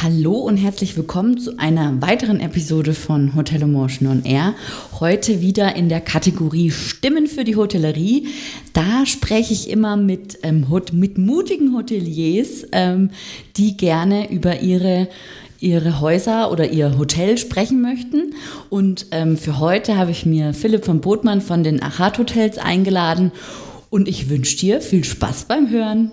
Hallo und herzlich willkommen zu einer weiteren Episode von Hotel Emotion on Air. Heute wieder in der Kategorie Stimmen für die Hotellerie. Da spreche ich immer mit, ähm, mit mutigen Hoteliers, ähm, die gerne über ihre ihre Häuser oder ihr Hotel sprechen möchten. Und ähm, für heute habe ich mir Philipp von Botmann von den Achat Hotels eingeladen und ich wünsche dir viel Spaß beim Hören.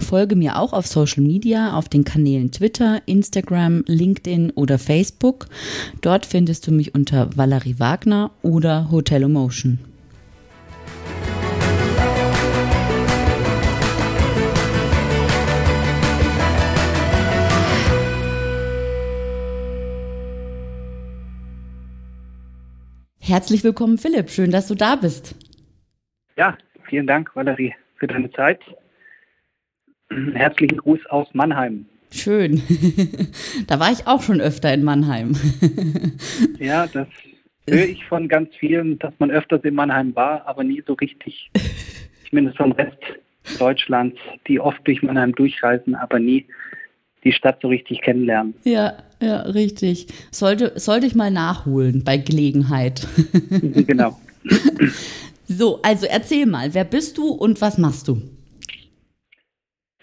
Folge mir auch auf Social Media, auf den Kanälen Twitter, Instagram, LinkedIn oder Facebook. Dort findest du mich unter Valerie Wagner oder Hotel Emotion. Herzlich willkommen, Philipp. Schön, dass du da bist. Ja, vielen Dank, Valerie, für deine Zeit. Herzlichen Gruß aus Mannheim. Schön. da war ich auch schon öfter in Mannheim. ja, das höre ich von ganz vielen, dass man öfters in Mannheim war, aber nie so richtig. Zumindest vom Rest Deutschlands, die oft durch Mannheim durchreisen, aber nie die Stadt so richtig kennenlernen. Ja, ja, richtig. Sollte, sollte ich mal nachholen bei Gelegenheit. genau. So, also erzähl mal, wer bist du und was machst du?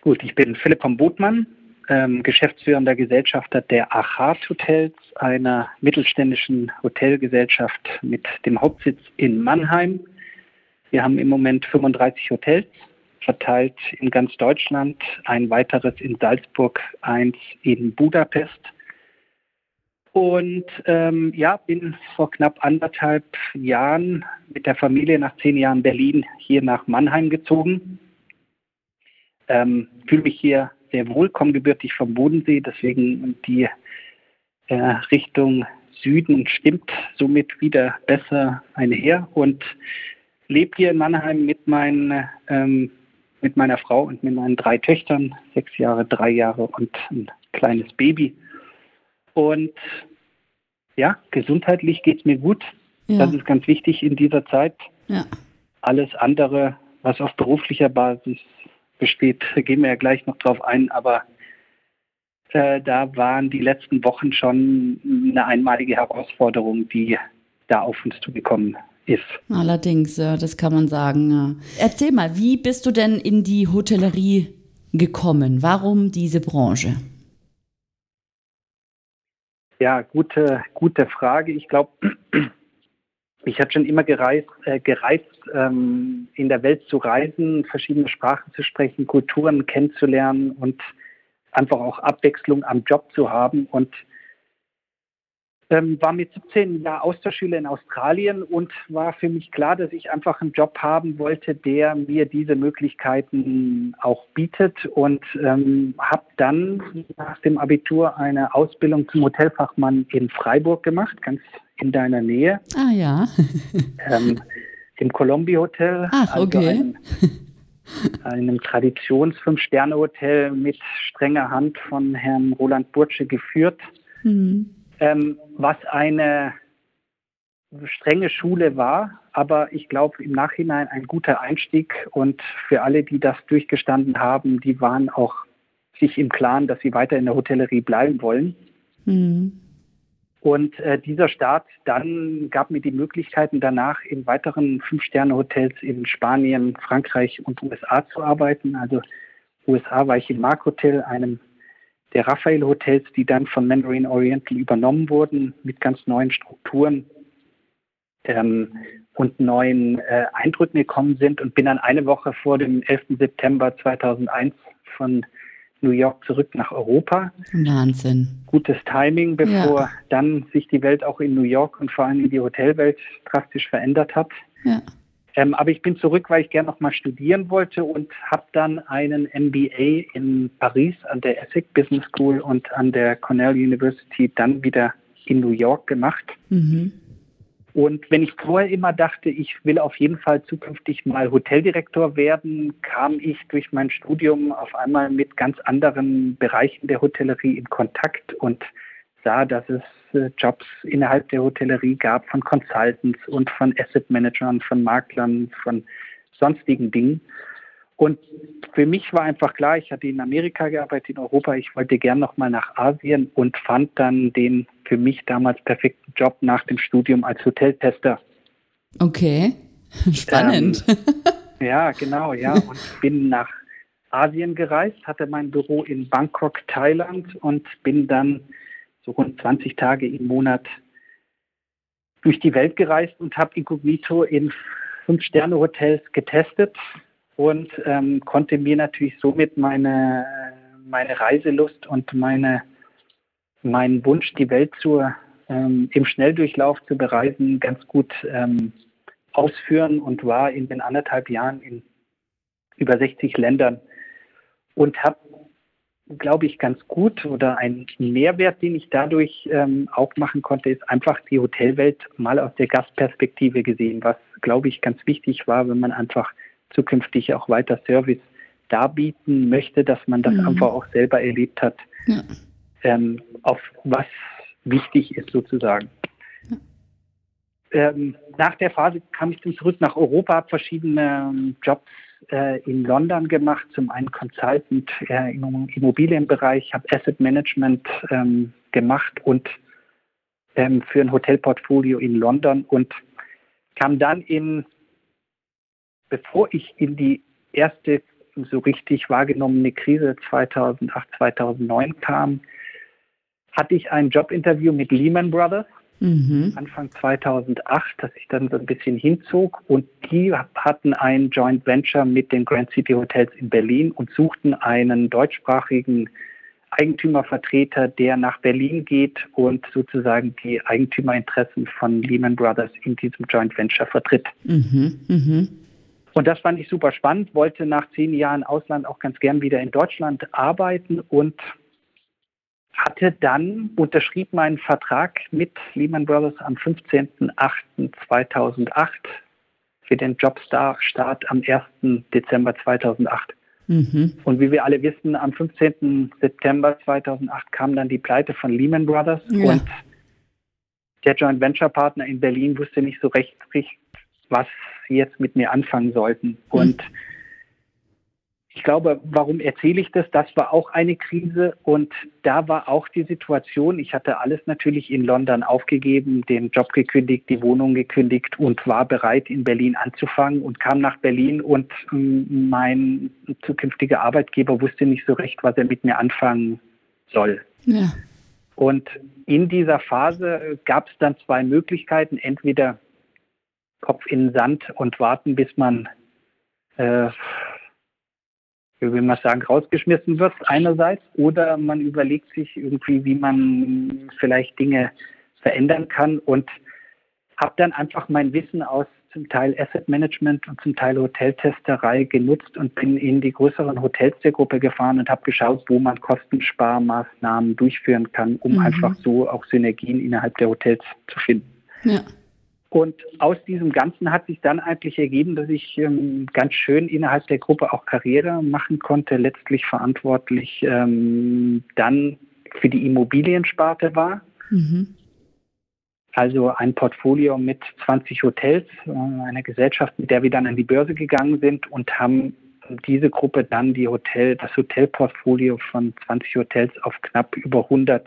Gut, ich bin Philipp von Botmann, ähm, geschäftsführender Gesellschafter der Achat Hotels, einer mittelständischen Hotelgesellschaft mit dem Hauptsitz in Mannheim. Wir haben im Moment 35 Hotels verteilt in ganz Deutschland, ein weiteres in Salzburg, eins in Budapest. Und ähm, ja, bin vor knapp anderthalb Jahren mit der Familie nach zehn Jahren Berlin hier nach Mannheim gezogen. Ähm, Fühle mich hier sehr wohl, komme gebürtig vom Bodensee, deswegen die äh, Richtung Süden stimmt somit wieder besser einher und lebe hier in Mannheim mit meinen ähm, mit meiner Frau und mit meinen drei Töchtern, sechs Jahre, drei Jahre und ein kleines Baby. Und ja, gesundheitlich geht es mir gut. Ja. Das ist ganz wichtig in dieser Zeit. Ja. Alles andere, was auf beruflicher Basis besteht, gehen wir ja gleich noch drauf ein, aber äh, da waren die letzten Wochen schon eine einmalige Herausforderung, die da auf uns zugekommen ist. Allerdings, ja, das kann man sagen. Ja. Erzähl mal, wie bist du denn in die Hotellerie gekommen? Warum diese Branche? Ja, gute, gute Frage. Ich glaube, ich habe schon immer gereist, äh, gereist ähm, in der Welt zu reisen, verschiedene Sprachen zu sprechen, Kulturen kennenzulernen und einfach auch Abwechslung am Job zu haben. Und ähm, war mit 17 Jahren Austauschschüler in Australien und war für mich klar, dass ich einfach einen Job haben wollte, der mir diese Möglichkeiten auch bietet und ähm, habe dann nach dem Abitur eine Ausbildung zum Hotelfachmann in Freiburg gemacht, ganz in deiner Nähe. Ah ja. ähm, Im Colombi Hotel. Ach, also okay. Ein, einem Traditions-Fünf-Sterne-Hotel mit strenger Hand von Herrn Roland Burtsche geführt. Mhm ähm, was eine strenge Schule war, aber ich glaube im Nachhinein ein guter Einstieg und für alle, die das durchgestanden haben, die waren auch sich im Klaren, dass sie weiter in der Hotellerie bleiben wollen. Mhm. Und äh, dieser Start dann gab mir die Möglichkeiten danach in weiteren Fünf-Sterne-Hotels in Spanien, Frankreich und USA zu arbeiten. Also USA war ich im Mark Hotel, einem der Raphael Hotels, die dann von Mandarin Oriental übernommen wurden mit ganz neuen Strukturen ähm, und neuen äh, Eindrücken gekommen sind und bin dann eine Woche vor dem 11. September 2001 von New York zurück nach Europa. Wahnsinn. Gutes Timing, bevor ja. dann sich die Welt auch in New York und vor allem die Hotelwelt drastisch verändert hat. Ja. Ähm, aber ich bin zurück, weil ich gerne noch mal studieren wollte und habe dann einen MBA in Paris an der Essex Business School und an der Cornell University dann wieder in New York gemacht. Mhm. Und wenn ich vorher immer dachte, ich will auf jeden Fall zukünftig mal Hoteldirektor werden, kam ich durch mein Studium auf einmal mit ganz anderen Bereichen der Hotellerie in Kontakt und sah, dass es äh, Jobs innerhalb der Hotellerie gab von Consultants und von Asset Managern, von Maklern, von sonstigen Dingen. Und für mich war einfach klar, ich hatte in Amerika gearbeitet, in Europa, ich wollte gern nochmal nach Asien und fand dann den für mich damals perfekten Job nach dem Studium als Hoteltester. Okay, spannend. Ähm, ja, genau, ja. Und bin nach Asien gereist, hatte mein Büro in Bangkok, Thailand und bin dann so rund 20 Tage im Monat durch die Welt gereist und habe inkognito in Fünf-Sterne-Hotels getestet und ähm, konnte mir natürlich somit meine, meine Reiselust und meine, meinen Wunsch, die Welt zur, ähm, im Schnelldurchlauf zu bereisen, ganz gut ähm, ausführen und war in den anderthalb Jahren in über 60 Ländern und habe glaube ich, ganz gut oder ein Mehrwert, den ich dadurch ähm, auch machen konnte, ist einfach die Hotelwelt mal aus der Gastperspektive gesehen, was, glaube ich, ganz wichtig war, wenn man einfach zukünftig auch weiter Service darbieten möchte, dass man das mhm. einfach auch selber erlebt hat, ja. ähm, auf was wichtig ist sozusagen. Ja. Ähm, nach der Phase kam ich dann zurück nach Europa, habe verschiedene ähm, Jobs äh, in London gemacht, zum einen Consultant äh, im Immobilienbereich, habe Asset Management ähm, gemacht und ähm, für ein Hotelportfolio in London und kam dann in, bevor ich in die erste so richtig wahrgenommene Krise 2008, 2009 kam, hatte ich ein Jobinterview mit Lehman Brothers mhm. Anfang 2008, das sich dann so ein bisschen hinzog. Und die hatten ein Joint Venture mit den Grand City Hotels in Berlin und suchten einen deutschsprachigen Eigentümervertreter, der nach Berlin geht und sozusagen die Eigentümerinteressen von Lehman Brothers in diesem Joint Venture vertritt. Mhm, mh. Und das fand ich super spannend, wollte nach zehn Jahren Ausland auch ganz gern wieder in Deutschland arbeiten und hatte dann, unterschrieb meinen Vertrag mit Lehman Brothers am 15.08.2008 für den Jobstart am 1. Dezember 2008. Mhm. Und wie wir alle wissen, am 15. September 2008 kam dann die Pleite von Lehman Brothers ja. und der Joint Venture Partner in Berlin wusste nicht so recht, was sie jetzt mit mir anfangen sollten. Mhm. Ich glaube, warum erzähle ich das? Das war auch eine Krise und da war auch die Situation, ich hatte alles natürlich in London aufgegeben, den Job gekündigt, die Wohnung gekündigt und war bereit, in Berlin anzufangen und kam nach Berlin und ähm, mein zukünftiger Arbeitgeber wusste nicht so recht, was er mit mir anfangen soll. Ja. Und in dieser Phase gab es dann zwei Möglichkeiten, entweder Kopf in den Sand und warten, bis man äh, wie will man sagen, rausgeschmissen wird einerseits oder man überlegt sich irgendwie, wie man vielleicht Dinge verändern kann und habe dann einfach mein Wissen aus zum Teil Asset Management und zum Teil Hoteltesterei genutzt und bin in die größeren Hotels der Gruppe gefahren und habe geschaut, wo man Kostensparmaßnahmen durchführen kann, um mhm. einfach so auch Synergien innerhalb der Hotels zu finden. Ja. Und aus diesem Ganzen hat sich dann eigentlich ergeben, dass ich ähm, ganz schön innerhalb der Gruppe auch Karriere machen konnte, letztlich verantwortlich ähm, dann für die Immobiliensparte war. Mhm. Also ein Portfolio mit 20 Hotels, äh, einer Gesellschaft, mit der wir dann an die Börse gegangen sind und haben diese Gruppe dann die Hotel, das Hotelportfolio von 20 Hotels auf knapp über 100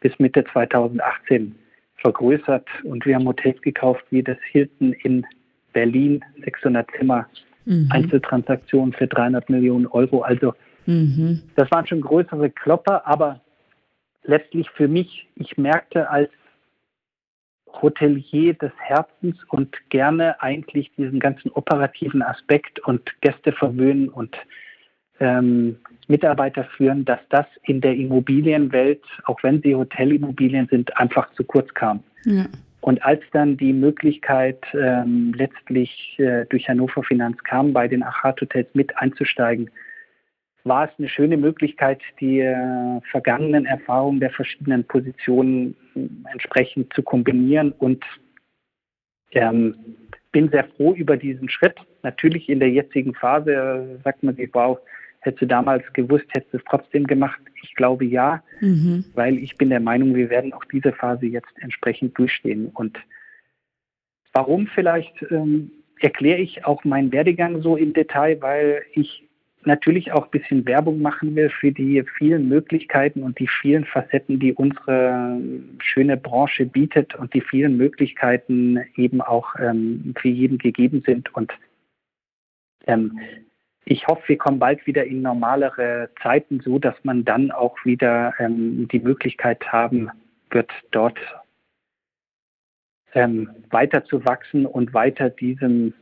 bis Mitte 2018 vergrößert und wir haben Hotels gekauft wie das Hilton in Berlin, 600 Zimmer, mhm. Einzeltransaktionen für 300 Millionen Euro. Also mhm. das waren schon größere Klopper, aber letztlich für mich, ich merkte als Hotelier des Herzens und gerne eigentlich diesen ganzen operativen Aspekt und Gäste verwöhnen und ähm, Mitarbeiter führen, dass das in der Immobilienwelt, auch wenn sie Hotelimmobilien sind, einfach zu kurz kam. Ja. Und als dann die Möglichkeit ähm, letztlich äh, durch Hannover Finanz kam, bei den Achat-Hotels mit einzusteigen, war es eine schöne Möglichkeit, die äh, vergangenen Erfahrungen der verschiedenen Positionen äh, entsprechend zu kombinieren und ähm, bin sehr froh über diesen Schritt. Natürlich in der jetzigen Phase äh, sagt man sich, wow, hättest du damals gewusst, hättest du es trotzdem gemacht. Ich glaube ja, mhm. weil ich bin der Meinung, wir werden auch diese Phase jetzt entsprechend durchstehen. Und warum vielleicht ähm, erkläre ich auch meinen Werdegang so im Detail, weil ich natürlich auch ein bisschen Werbung machen will für die vielen Möglichkeiten und die vielen Facetten, die unsere schöne Branche bietet und die vielen Möglichkeiten eben auch ähm, für jeden gegeben sind. Und ähm, ich hoffe, wir kommen bald wieder in normalere Zeiten, so dass man dann auch wieder ähm, die Möglichkeit haben wird, dort ähm, weiter zu wachsen und weiter diesem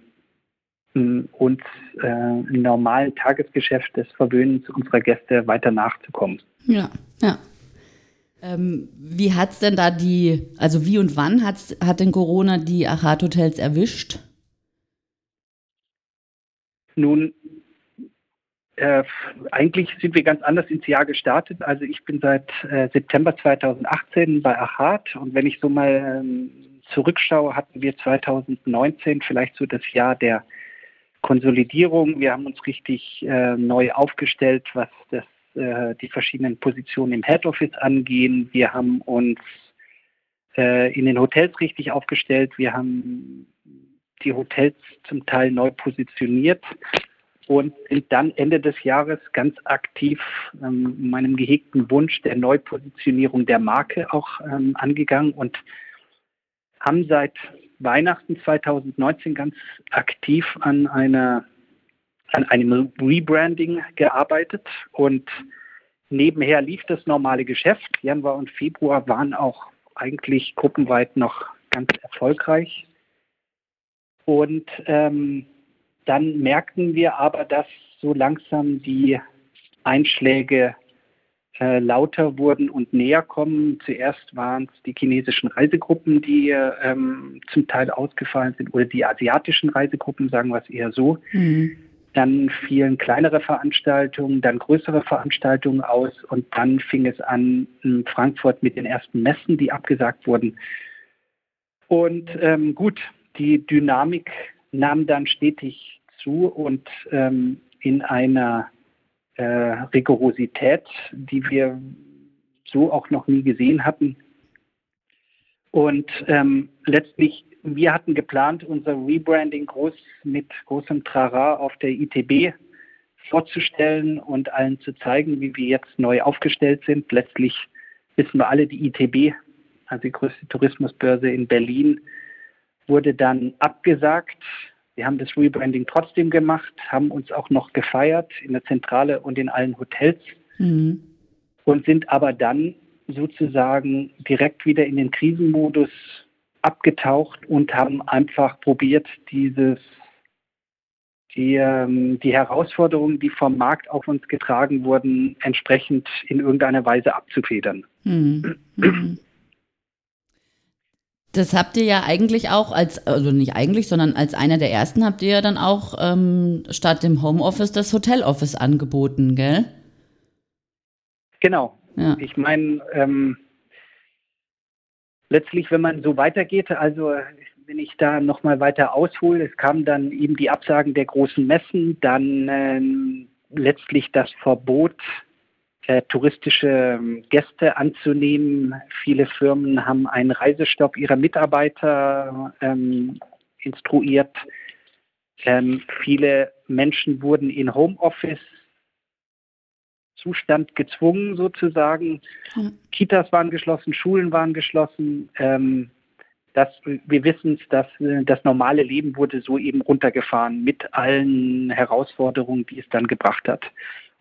uns äh, im normalen Tagesgeschäft des Verwöhnens unserer Gäste weiter nachzukommen. Ja, ja. Ähm, wie hat es denn da die, also wie und wann hat's, hat denn Corona die Achat-Hotels erwischt? Nun, äh, eigentlich sind wir ganz anders ins Jahr gestartet. Also ich bin seit äh, September 2018 bei Achat und wenn ich so mal ähm, zurückschaue, hatten wir 2019 vielleicht so das Jahr der Konsolidierung. Wir haben uns richtig äh, neu aufgestellt, was das, äh, die verschiedenen Positionen im Head Office angehen. Wir haben uns äh, in den Hotels richtig aufgestellt. Wir haben die Hotels zum Teil neu positioniert und sind dann Ende des Jahres ganz aktiv ähm, meinem gehegten Wunsch der Neupositionierung der Marke auch ähm, angegangen und haben seit Weihnachten 2019 ganz aktiv an einer an einem Rebranding gearbeitet und nebenher lief das normale Geschäft. Januar und Februar waren auch eigentlich gruppenweit noch ganz erfolgreich. Und ähm, dann merkten wir aber, dass so langsam die Einschläge äh, lauter wurden und näher kommen. Zuerst waren es die chinesischen Reisegruppen, die ähm, zum Teil ausgefallen sind, oder die asiatischen Reisegruppen, sagen wir es eher so. Mhm. Dann fielen kleinere Veranstaltungen, dann größere Veranstaltungen aus und dann fing es an in Frankfurt mit den ersten Messen, die abgesagt wurden. Und ähm, gut, die Dynamik nahm dann stetig zu und ähm, in einer äh, Rigorosität, die wir so auch noch nie gesehen hatten. Und ähm, letztlich, wir hatten geplant, unser Rebranding groß mit großem Trara auf der ITB vorzustellen und allen zu zeigen, wie wir jetzt neu aufgestellt sind. Letztlich wissen wir alle, die ITB, also die größte Tourismusbörse in Berlin, wurde dann abgesagt wir haben das Rebranding trotzdem gemacht, haben uns auch noch gefeiert in der Zentrale und in allen Hotels mhm. und sind aber dann sozusagen direkt wieder in den Krisenmodus abgetaucht und haben einfach probiert, dieses die, ähm, die Herausforderungen, die vom Markt auf uns getragen wurden, entsprechend in irgendeiner Weise abzufedern. Mhm. Mhm. Das habt ihr ja eigentlich auch als, also nicht eigentlich, sondern als einer der ersten habt ihr ja dann auch ähm, statt dem Homeoffice das Hoteloffice angeboten, gell? Genau. Ja. Ich meine, ähm, letztlich, wenn man so weitergeht, also wenn ich da nochmal weiter aushole, es kamen dann eben die Absagen der großen Messen, dann ähm, letztlich das Verbot äh, touristische ähm, Gäste anzunehmen. Viele Firmen haben einen Reisestopp ihrer Mitarbeiter ähm, instruiert. Ähm, viele Menschen wurden in Homeoffice Zustand gezwungen sozusagen. Ja. Kitas waren geschlossen, Schulen waren geschlossen. Ähm, das, wir wissen es, dass äh, das normale Leben wurde so eben runtergefahren mit allen Herausforderungen, die es dann gebracht hat.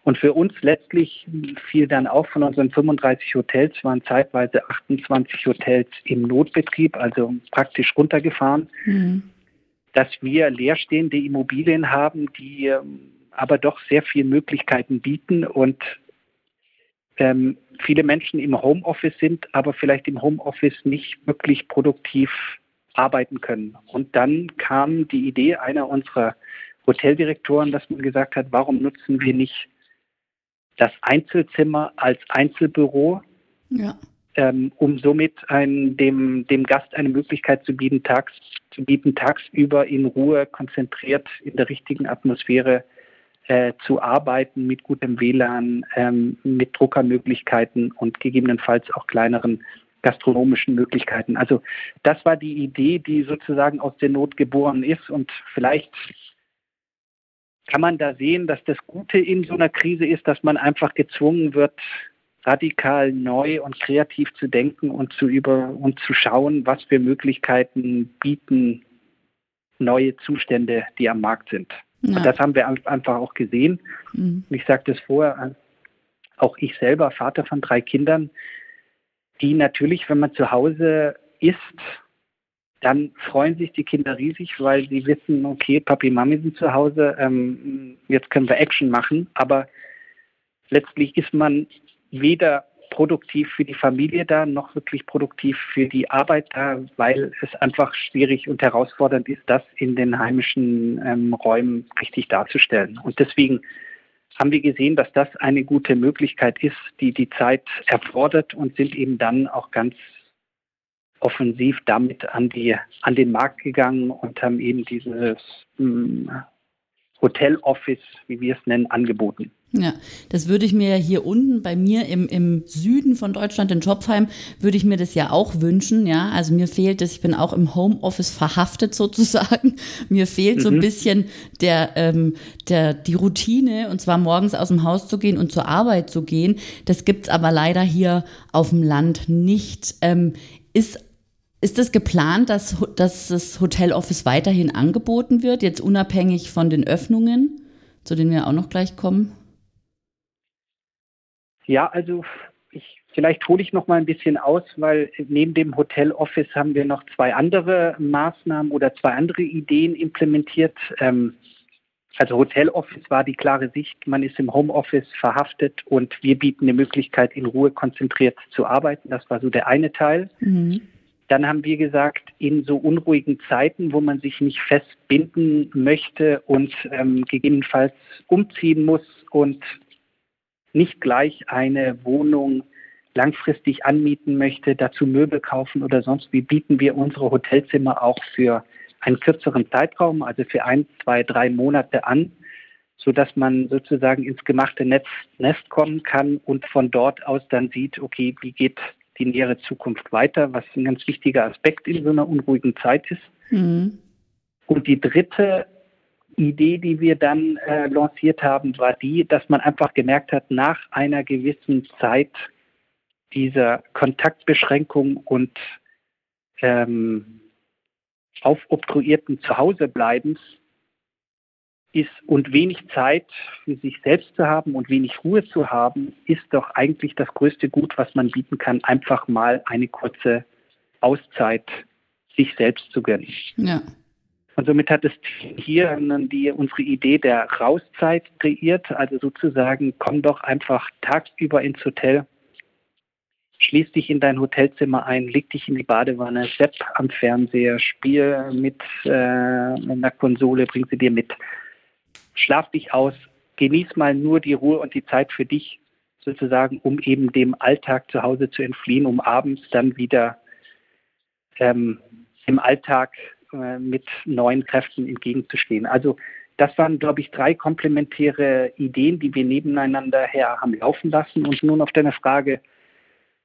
Und für uns letztlich fiel dann auch von unseren 35 Hotels, waren zeitweise 28 Hotels im Notbetrieb, also praktisch runtergefahren, mhm. dass wir leerstehende Immobilien haben, die ähm, aber doch sehr viele Möglichkeiten bieten und ähm, viele Menschen im Homeoffice sind, aber vielleicht im Homeoffice nicht wirklich produktiv arbeiten können. Und dann kam die Idee einer unserer Hoteldirektoren, dass man gesagt hat, warum nutzen wir nicht das Einzelzimmer als Einzelbüro, ja. ähm, um somit ein, dem, dem Gast eine Möglichkeit zu bieten, tags, zu bieten, tagsüber in Ruhe, konzentriert in der richtigen Atmosphäre äh, zu arbeiten, mit gutem WLAN, ähm, mit Druckermöglichkeiten und gegebenenfalls auch kleineren gastronomischen Möglichkeiten. Also das war die Idee, die sozusagen aus der Not geboren ist und vielleicht kann man da sehen, dass das Gute in so einer Krise ist, dass man einfach gezwungen wird, radikal neu und kreativ zu denken und zu über und zu schauen, was für Möglichkeiten bieten neue Zustände, die am Markt sind. Ja. Und das haben wir einfach auch gesehen. Mhm. Ich sagte es vorher, auch ich selber, Vater von drei Kindern, die natürlich, wenn man zu Hause ist, dann freuen sich die Kinder riesig, weil sie wissen, okay, Papi, Mami sind zu Hause, ähm, jetzt können wir Action machen. Aber letztlich ist man weder produktiv für die Familie da, noch wirklich produktiv für die Arbeit da, weil es einfach schwierig und herausfordernd ist, das in den heimischen ähm, Räumen richtig darzustellen. Und deswegen haben wir gesehen, dass das eine gute Möglichkeit ist, die die Zeit erfordert und sind eben dann auch ganz offensiv damit an, die, an den Markt gegangen und haben eben dieses hm, Hotel Office, wie wir es nennen, angeboten. Ja, das würde ich mir ja hier unten bei mir im, im Süden von Deutschland in Schopfheim, würde ich mir das ja auch wünschen, ja. Also mir fehlt es, ich bin auch im Homeoffice verhaftet sozusagen. Mir fehlt mhm. so ein mhm. bisschen der, ähm, der, die Routine und zwar morgens aus dem Haus zu gehen und zur Arbeit zu gehen. Das gibt's aber leider hier auf dem Land nicht. Ähm, ist ist es das geplant, dass, dass das Hotel Office weiterhin angeboten wird, jetzt unabhängig von den Öffnungen, zu denen wir auch noch gleich kommen? Ja, also ich, vielleicht hole ich noch mal ein bisschen aus, weil neben dem Hotel Office haben wir noch zwei andere Maßnahmen oder zwei andere Ideen implementiert. Ähm, also Hotel Office war die klare Sicht, man ist im Homeoffice verhaftet und wir bieten eine Möglichkeit, in Ruhe konzentriert zu arbeiten. Das war so der eine Teil. Mhm. Dann haben wir gesagt, in so unruhigen Zeiten, wo man sich nicht festbinden möchte und ähm, gegebenenfalls umziehen muss und nicht gleich eine Wohnung langfristig anmieten möchte, dazu Möbel kaufen oder sonst wie, bieten wir unsere Hotelzimmer auch für einen kürzeren Zeitraum, also für ein, zwei, drei Monate an, sodass man sozusagen ins gemachte Netz, Nest kommen kann und von dort aus dann sieht, okay, wie geht die nähere Zukunft weiter, was ein ganz wichtiger Aspekt in so einer unruhigen Zeit ist. Mhm. Und die dritte Idee, die wir dann äh, lanciert haben, war die, dass man einfach gemerkt hat, nach einer gewissen Zeit dieser Kontaktbeschränkung und ähm, aufobtruierten Zuhausebleibens ist und wenig Zeit für sich selbst zu haben und wenig Ruhe zu haben, ist doch eigentlich das größte Gut, was man bieten kann, einfach mal eine kurze Auszeit sich selbst zu gönnen. Ja. Und somit hat es hier die, unsere Idee der Rauszeit kreiert, also sozusagen, komm doch einfach tagsüber ins Hotel, schließ dich in dein Hotelzimmer ein, leg dich in die Badewanne, sepp am Fernseher, spiel mit äh, einer Konsole, bring sie dir mit schlaf dich aus, genieß mal nur die Ruhe und die Zeit für dich sozusagen, um eben dem Alltag zu Hause zu entfliehen, um abends dann wieder ähm, im Alltag äh, mit neuen Kräften entgegenzustehen. Also das waren, glaube ich, drei komplementäre Ideen, die wir nebeneinander her haben laufen lassen. Und nun auf deine Frage,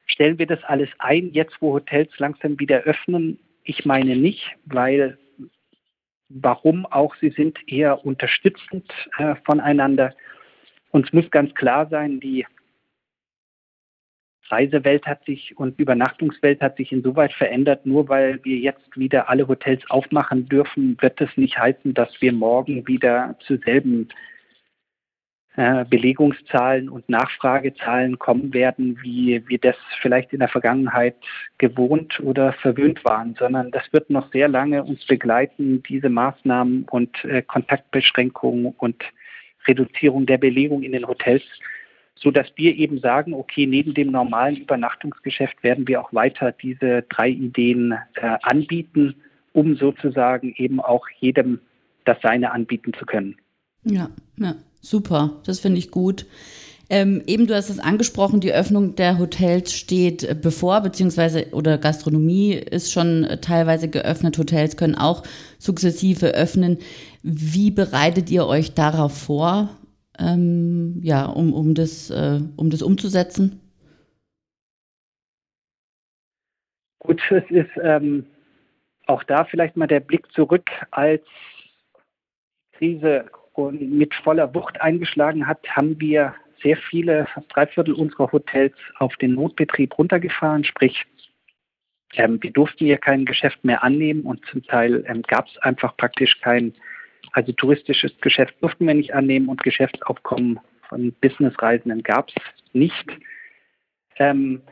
stellen wir das alles ein, jetzt wo Hotels langsam wieder öffnen? Ich meine nicht, weil warum auch sie sind eher unterstützend äh, voneinander. Uns muss ganz klar sein, die Reisewelt hat sich und Übernachtungswelt hat sich insoweit verändert. Nur weil wir jetzt wieder alle Hotels aufmachen dürfen, wird es nicht heißen, dass wir morgen wieder zu selben Belegungszahlen und Nachfragezahlen kommen werden, wie wir das vielleicht in der Vergangenheit gewohnt oder verwöhnt waren, sondern das wird noch sehr lange uns begleiten, diese Maßnahmen und äh, Kontaktbeschränkungen und Reduzierung der Belegung in den Hotels. so dass wir eben sagen, okay, neben dem normalen Übernachtungsgeschäft werden wir auch weiter diese drei Ideen äh, anbieten, um sozusagen eben auch jedem das Seine anbieten zu können. Ja, ja, super. Das finde ich gut. Ähm, eben, du hast es angesprochen, die Öffnung der Hotels steht äh, bevor, beziehungsweise oder Gastronomie ist schon äh, teilweise geöffnet. Hotels können auch sukzessive öffnen. Wie bereitet ihr euch darauf vor, ähm, ja, um, um, das, äh, um das umzusetzen? Gut, es ist ähm, auch da vielleicht mal der Blick zurück, als Krise mit voller Wucht eingeschlagen hat, haben wir sehr viele, fast drei Viertel unserer Hotels auf den Notbetrieb runtergefahren, sprich ähm, wir durften hier kein Geschäft mehr annehmen und zum Teil ähm, gab es einfach praktisch kein, also touristisches Geschäft durften wir nicht annehmen und Geschäftsaufkommen von Businessreisenden gab es nicht. Ähm,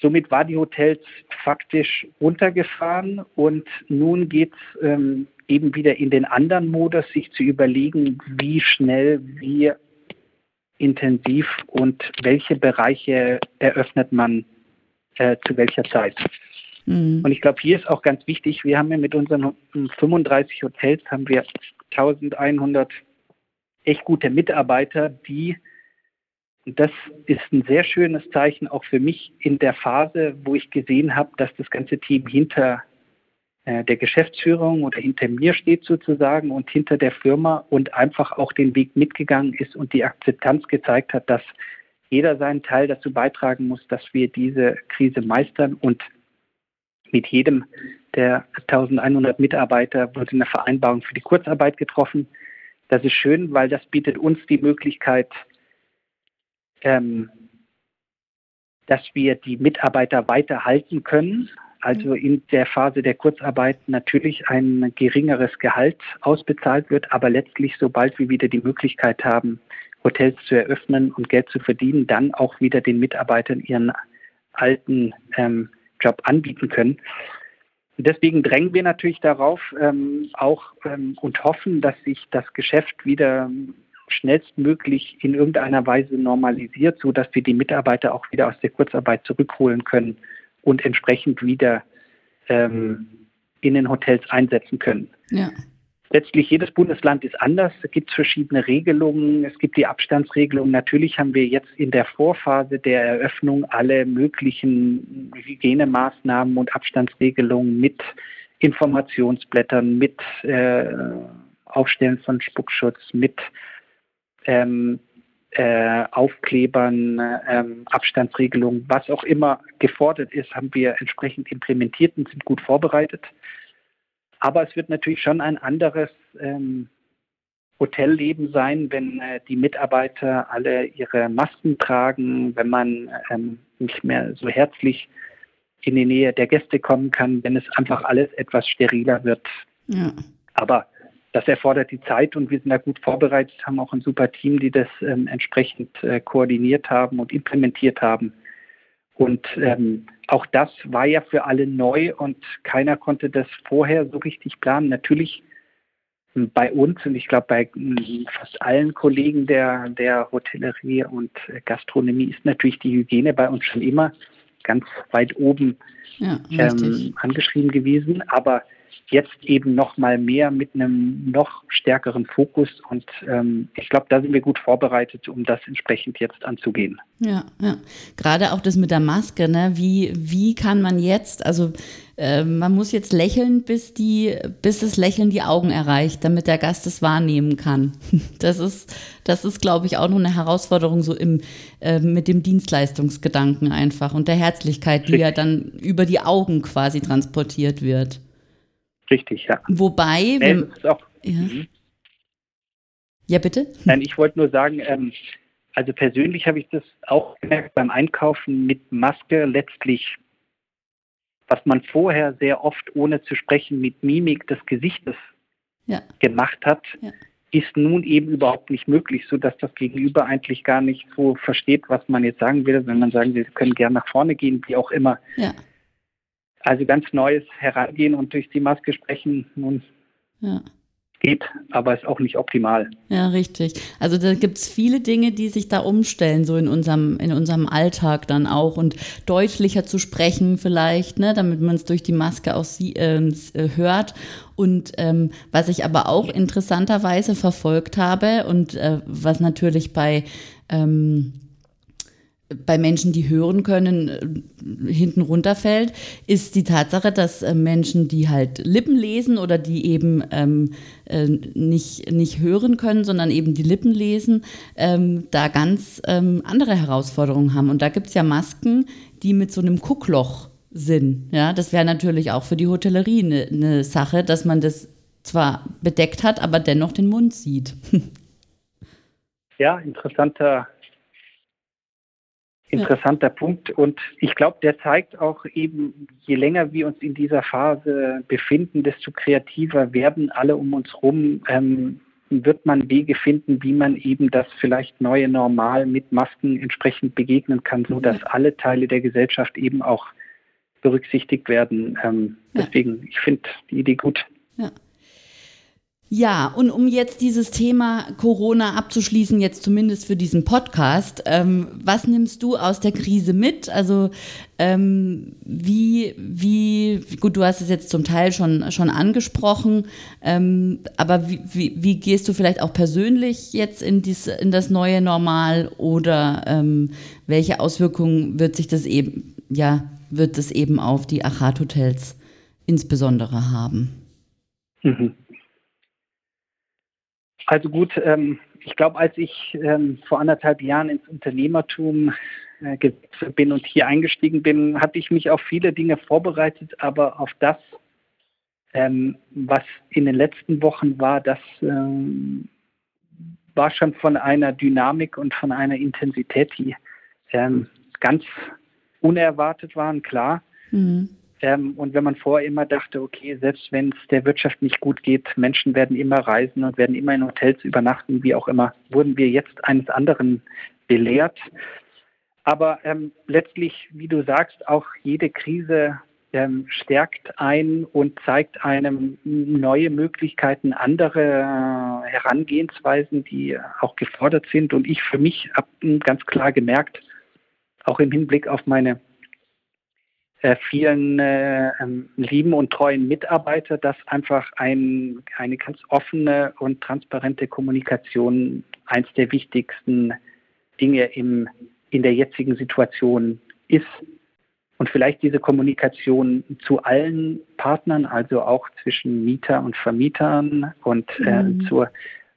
somit war die Hotels faktisch runtergefahren und nun geht es ähm, eben wieder in den anderen Modus, sich zu überlegen, wie schnell wir intensiv und welche Bereiche eröffnet man äh, zu welcher Zeit. Mhm. Und ich glaube, hier ist auch ganz wichtig, wir haben ja mit unseren 35 Hotels haben wir 1100 echt gute Mitarbeiter, die, und das ist ein sehr schönes Zeichen auch für mich in der Phase, wo ich gesehen habe, dass das ganze Team hinter äh, der Geschäftsführung oder hinter mir steht sozusagen und hinter der Firma und einfach auch den Weg mitgegangen ist und die Akzeptanz gezeigt hat, dass jeder seinen Teil dazu beitragen muss, dass wir diese Krise meistern und mit jedem der 1100 Mitarbeiter wurde eine Vereinbarung für die Kurzarbeit getroffen. Das ist schön, weil das bietet uns die Möglichkeit, ähm, dass wir die Mitarbeiter weiter halten können, also in der Phase der Kurzarbeit natürlich ein geringeres Gehalt ausbezahlt wird, aber letztlich, sobald wir wieder die Möglichkeit haben, Hotels zu eröffnen und Geld zu verdienen, dann auch wieder den Mitarbeitern ihren alten ähm, Job anbieten können. Deswegen drängen wir natürlich darauf ähm, auch ähm, und hoffen, dass sich das Geschäft wieder schnellstmöglich in irgendeiner Weise normalisiert, so dass wir die Mitarbeiter auch wieder aus der Kurzarbeit zurückholen können und entsprechend wieder ähm, in den Hotels einsetzen können. Ja. Letztlich jedes Bundesland ist anders. Es gibt verschiedene Regelungen. Es gibt die Abstandsregelung. Natürlich haben wir jetzt in der Vorphase der Eröffnung alle möglichen Hygienemaßnahmen und Abstandsregelungen mit Informationsblättern, mit äh, Aufstellen von Spuckschutz, mit ähm, äh, Aufklebern, äh, Abstandsregelungen, was auch immer gefordert ist, haben wir entsprechend implementiert und sind gut vorbereitet. Aber es wird natürlich schon ein anderes ähm, Hotelleben sein, wenn äh, die Mitarbeiter alle ihre Masken tragen, wenn man ähm, nicht mehr so herzlich in die Nähe der Gäste kommen kann, wenn es einfach alles etwas steriler wird. Ja. Aber das erfordert die Zeit und wir sind da gut vorbereitet, haben auch ein super Team, die das ähm, entsprechend äh, koordiniert haben und implementiert haben. Und ähm, auch das war ja für alle neu und keiner konnte das vorher so richtig planen. Natürlich bei uns und ich glaube bei fast allen Kollegen der, der Hotellerie und Gastronomie ist natürlich die Hygiene bei uns schon immer ganz weit oben ja, ähm, angeschrieben gewesen. Aber jetzt eben noch mal mehr mit einem noch stärkeren Fokus und ähm, ich glaube, da sind wir gut vorbereitet, um das entsprechend jetzt anzugehen. Ja, ja. Gerade auch das mit der Maske, ne? Wie, wie kann man jetzt, also äh, man muss jetzt lächeln, bis die, bis das Lächeln die Augen erreicht, damit der Gast es wahrnehmen kann. Das ist, das ist, glaube ich, auch noch eine Herausforderung so im, äh, mit dem Dienstleistungsgedanken einfach und der Herzlichkeit, die ja dann über die Augen quasi transportiert wird. Richtig, ja. Wobei, nee, wenn, auch, ja. Mhm. ja. bitte. Nein, ich wollte nur sagen, ähm, also persönlich habe ich das auch gemerkt beim Einkaufen mit Maske letztlich, was man vorher sehr oft ohne zu sprechen mit Mimik des Gesichtes ja. gemacht hat, ja. ist nun eben überhaupt nicht möglich, sodass das Gegenüber eigentlich gar nicht so versteht, was man jetzt sagen will, wenn man sagen, sie können gerne nach vorne gehen, wie auch immer. Ja. Also ganz neues Herangehen und durch die Maske sprechen. Nun, ja. geht, aber ist auch nicht optimal. Ja, richtig. Also da gibt es viele Dinge, die sich da umstellen, so in unserem, in unserem Alltag dann auch und deutlicher zu sprechen vielleicht, ne, damit man es durch die Maske auch sie, ähm, äh, hört. Und ähm, was ich aber auch interessanterweise verfolgt habe und äh, was natürlich bei ähm, bei Menschen, die hören können, äh, hinten runterfällt, ist die Tatsache, dass äh, Menschen, die halt Lippen lesen oder die eben ähm, äh, nicht, nicht hören können, sondern eben die Lippen lesen, ähm, da ganz ähm, andere Herausforderungen haben. Und da gibt es ja Masken, die mit so einem Guckloch sind. Ja, das wäre natürlich auch für die Hotellerie eine ne Sache, dass man das zwar bedeckt hat, aber dennoch den Mund sieht. ja, interessanter interessanter ja. Punkt. Und ich glaube, der zeigt auch eben, je länger wir uns in dieser Phase befinden, desto kreativer werden alle um uns herum. Ähm, wird man Wege finden, wie man eben das vielleicht neue Normal mit Masken entsprechend begegnen kann, so dass alle Teile der Gesellschaft eben auch berücksichtigt werden. Ähm, ja. Deswegen, ich finde die Idee gut. Ja. Ja, und um jetzt dieses Thema Corona abzuschließen, jetzt zumindest für diesen Podcast, ähm, was nimmst du aus der Krise mit? Also ähm, wie, wie, gut, du hast es jetzt zum Teil schon, schon angesprochen, ähm, aber wie, wie, wie, gehst du vielleicht auch persönlich jetzt in, dies, in das neue Normal oder ähm, welche Auswirkungen wird sich das eben, ja, wird es eben auf die Achat-Hotels insbesondere haben? Mhm. Also gut, ähm, ich glaube, als ich ähm, vor anderthalb Jahren ins Unternehmertum äh, bin und hier eingestiegen bin, hatte ich mich auf viele Dinge vorbereitet, aber auf das, ähm, was in den letzten Wochen war, das ähm, war schon von einer Dynamik und von einer Intensität, die ähm, ganz unerwartet waren, klar. Mhm. Ähm, und wenn man vorher immer dachte, okay, selbst wenn es der Wirtschaft nicht gut geht, Menschen werden immer reisen und werden immer in Hotels übernachten, wie auch immer, wurden wir jetzt eines anderen belehrt. Aber ähm, letztlich, wie du sagst, auch jede Krise ähm, stärkt ein und zeigt einem neue Möglichkeiten, andere äh, Herangehensweisen, die auch gefordert sind. Und ich für mich habe ganz klar gemerkt, auch im Hinblick auf meine vielen äh, ähm, lieben und treuen Mitarbeiter, dass einfach ein, eine ganz offene und transparente Kommunikation eins der wichtigsten Dinge im, in der jetzigen Situation ist. Und vielleicht diese Kommunikation zu allen Partnern, also auch zwischen Mieter und Vermietern und äh, mhm. zu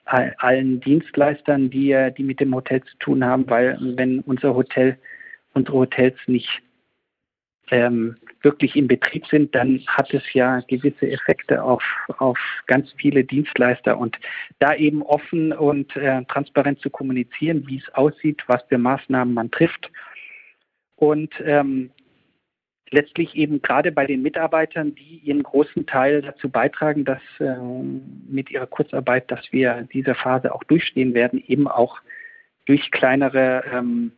allen Dienstleistern, die, die mit dem Hotel zu tun haben, weil wenn unser Hotel, unsere Hotels nicht ähm, wirklich in Betrieb sind, dann hat es ja gewisse Effekte auf, auf ganz viele Dienstleister. Und da eben offen und äh, transparent zu kommunizieren, wie es aussieht, was für Maßnahmen man trifft. Und ähm, letztlich eben gerade bei den Mitarbeitern, die ihren großen Teil dazu beitragen, dass äh, mit ihrer Kurzarbeit, dass wir diese Phase auch durchstehen werden, eben auch durch kleinere ähm,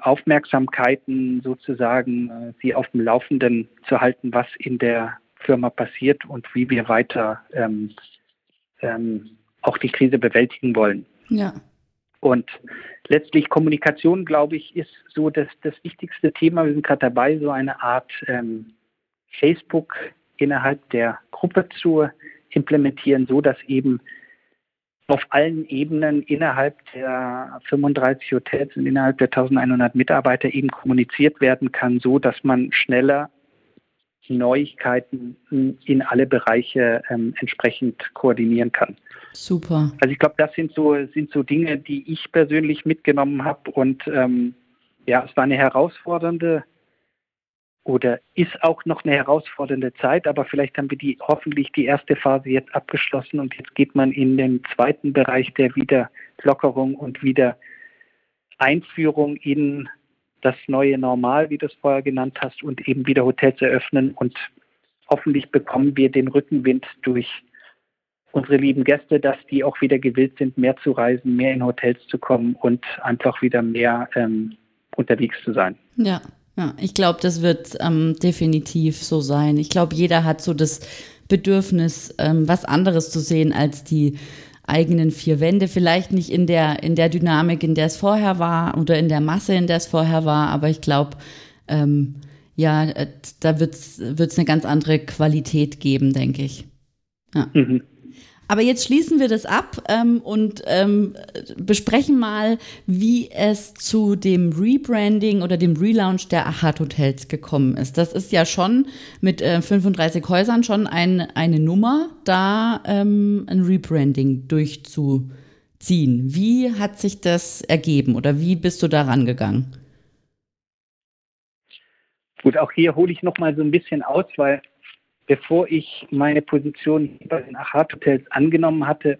Aufmerksamkeiten sozusagen, äh, sie auf dem Laufenden zu halten, was in der Firma passiert und wie wir weiter ähm, ähm, auch die Krise bewältigen wollen. Ja. Und letztlich Kommunikation, glaube ich, ist so das, das wichtigste Thema. Wir sind gerade dabei, so eine Art ähm, Facebook innerhalb der Gruppe zu implementieren, so dass eben auf allen Ebenen innerhalb der 35 Hotels und innerhalb der 1100 Mitarbeiter eben kommuniziert werden kann, so dass man schneller Neuigkeiten in alle Bereiche ähm, entsprechend koordinieren kann. Super. Also ich glaube, das sind so, sind so Dinge, die ich persönlich mitgenommen habe und ähm, ja, es war eine herausfordernde oder ist auch noch eine herausfordernde Zeit, aber vielleicht haben wir die hoffentlich die erste Phase jetzt abgeschlossen und jetzt geht man in den zweiten Bereich der Wiederlockerung und Wiedereinführung in das neue Normal, wie du es vorher genannt hast, und eben wieder Hotels eröffnen und hoffentlich bekommen wir den Rückenwind durch unsere lieben Gäste, dass die auch wieder gewillt sind, mehr zu reisen, mehr in Hotels zu kommen und einfach wieder mehr ähm, unterwegs zu sein. Ja, ja, ich glaube, das wird ähm, definitiv so sein. Ich glaube, jeder hat so das Bedürfnis, ähm, was anderes zu sehen als die eigenen vier Wände. Vielleicht nicht in der, in der Dynamik, in der es vorher war oder in der Masse, in der es vorher war, aber ich glaube, ähm, ja, äh, da wird es eine ganz andere Qualität geben, denke ich. Ja. Mhm. Aber jetzt schließen wir das ab ähm, und ähm, besprechen mal, wie es zu dem Rebranding oder dem Relaunch der Achat Hotels gekommen ist. Das ist ja schon mit äh, 35 Häusern schon ein, eine Nummer, da ähm, ein Rebranding durchzuziehen. Wie hat sich das ergeben oder wie bist du da rangegangen? Gut, auch hier hole ich noch mal so ein bisschen aus, weil bevor ich meine Position bei den Achat Hotels angenommen hatte,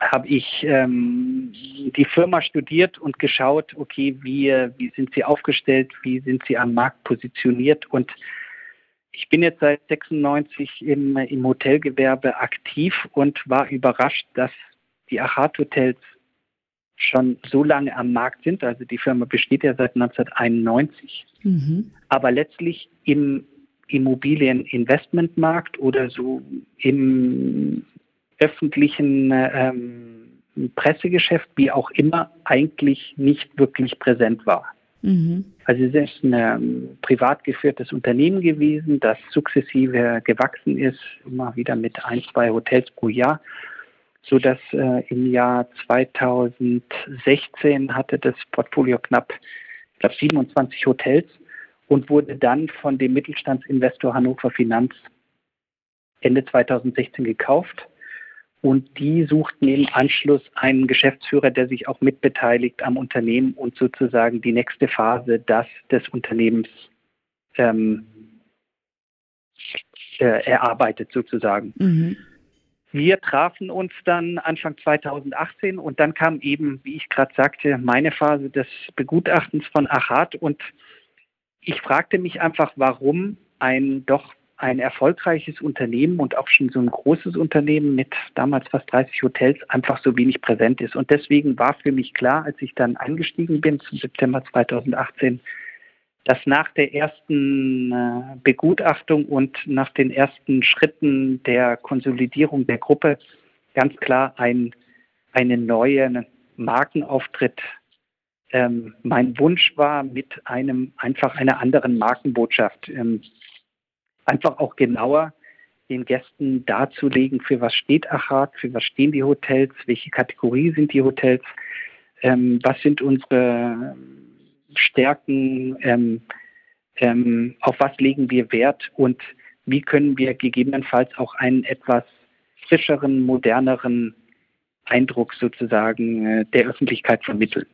habe ich ähm, die Firma studiert und geschaut, okay, wie, wie sind sie aufgestellt, wie sind sie am Markt positioniert und ich bin jetzt seit 96 im, im Hotelgewerbe aktiv und war überrascht, dass die Achat Hotels schon so lange am Markt sind. Also die Firma besteht ja seit 1991, mhm. aber letztlich im Immobilieninvestmentmarkt oder so im öffentlichen ähm, Pressegeschäft, wie auch immer, eigentlich nicht wirklich präsent war. Mhm. Also es ist ein ähm, privat geführtes Unternehmen gewesen, das sukzessive gewachsen ist, immer wieder mit ein, zwei Hotels pro Jahr, so dass äh, im Jahr 2016 hatte das Portfolio knapp, ich glaube, 27 Hotels und wurde dann von dem Mittelstandsinvestor Hannover Finanz Ende 2016 gekauft. Und die suchten im Anschluss einen Geschäftsführer, der sich auch mitbeteiligt am Unternehmen und sozusagen die nächste Phase das des Unternehmens ähm, äh, erarbeitet sozusagen. Mhm. Wir trafen uns dann Anfang 2018 und dann kam eben, wie ich gerade sagte, meine Phase des Begutachtens von Achat und ich fragte mich einfach, warum ein doch ein erfolgreiches Unternehmen und auch schon so ein großes Unternehmen mit damals fast 30 Hotels einfach so wenig präsent ist. Und deswegen war für mich klar, als ich dann eingestiegen bin zum September 2018, dass nach der ersten äh, Begutachtung und nach den ersten Schritten der Konsolidierung der Gruppe ganz klar ein, einen neuen Markenauftritt ähm, mein Wunsch war, mit einem einfach einer anderen Markenbotschaft ähm, einfach auch genauer den Gästen darzulegen, für was steht Achat, für was stehen die Hotels, welche Kategorie sind die Hotels, ähm, was sind unsere Stärken, ähm, ähm, auf was legen wir Wert und wie können wir gegebenenfalls auch einen etwas frischeren, moderneren Eindruck sozusagen äh, der Öffentlichkeit vermitteln.